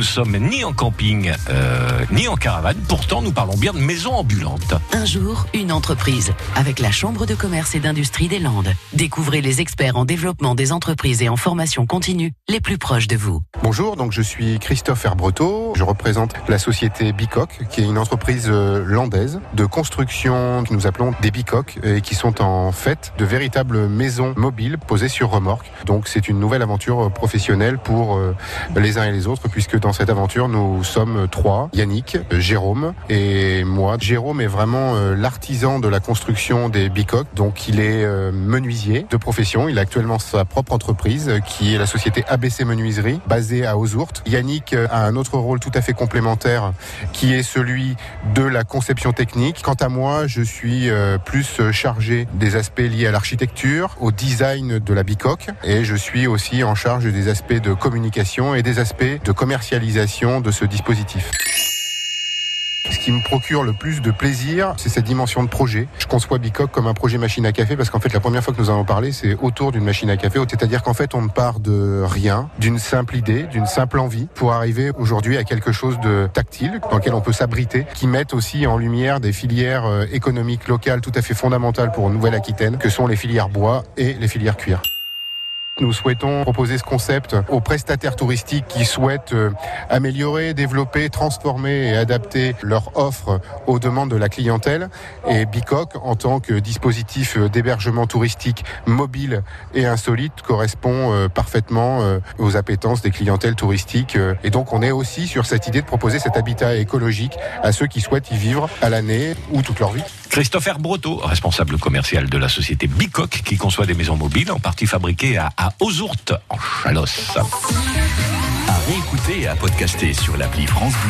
ne sommes ni en camping, euh, ni en caravane. Pourtant, nous parlons bien de maison ambulante. Un jour, une entreprise. Avec la Chambre de commerce et d'industrie des Landes. Découvrez les experts en développement des entreprises et en formation continue les plus proches de vous. Bonjour, donc je suis Christophe Herbreteau. Je représente la société Bicoque, qui est une entreprise euh, landaise de construction que nous appelons des bicoques et qui sont en fait de véritables maisons mobiles posées sur remorque. Donc c'est une nouvelle aventure professionnelle pour euh, les uns et les autres puisque dans cette aventure nous sommes trois, Yannick, Jérôme et moi. Jérôme est vraiment euh, l'artisan de la construction des bicoques. Donc il est menuisier de profession. Il a actuellement sa propre entreprise qui est la société ABC Menuiserie basée à Ozourt. Yannick a un autre rôle tout à fait complémentaire qui est celui de la conception technique. Quant à moi, je suis euh, plus chargé des aspects liés à l'architecture, au design de la bicoque et je suis aussi en charge des aspects de communication et des aspects de commercialisation de ce dispositif. Ce qui me procure le plus de plaisir, c'est cette dimension de projet. Je conçois Bicoque comme un projet machine à café parce qu'en fait, la première fois que nous avons parlé, c'est autour d'une machine à café. C'est-à-dire qu'en fait, on ne part de rien, d'une simple idée, d'une simple envie pour arriver aujourd'hui à quelque chose de tactile dans lequel on peut s'abriter, qui met aussi en lumière des filières euh, économiques locales tout à fait fondamentales pour Nouvelle-Aquitaine, que sont les filières bois et les filières cuir. Nous souhaitons proposer ce concept aux prestataires touristiques qui souhaitent euh, améliorer, développer, transformer et adapter leur offre aux demandes de la clientèle. Et Bicoque, en tant que dispositif d'hébergement touristique mobile et insolite, correspond euh, parfaitement euh, aux appétences des clientèles touristiques. Et donc on est aussi sur cette idée de proposer cet habitat écologique à ceux qui souhaitent y vivre à l'année ou toute leur vie. Christopher Brotto, responsable commercial de la société Bicoque, qui conçoit des maisons mobiles en partie fabriquées à, à en Chalosse. À réécouter et à podcaster sur l'appli France Bleu.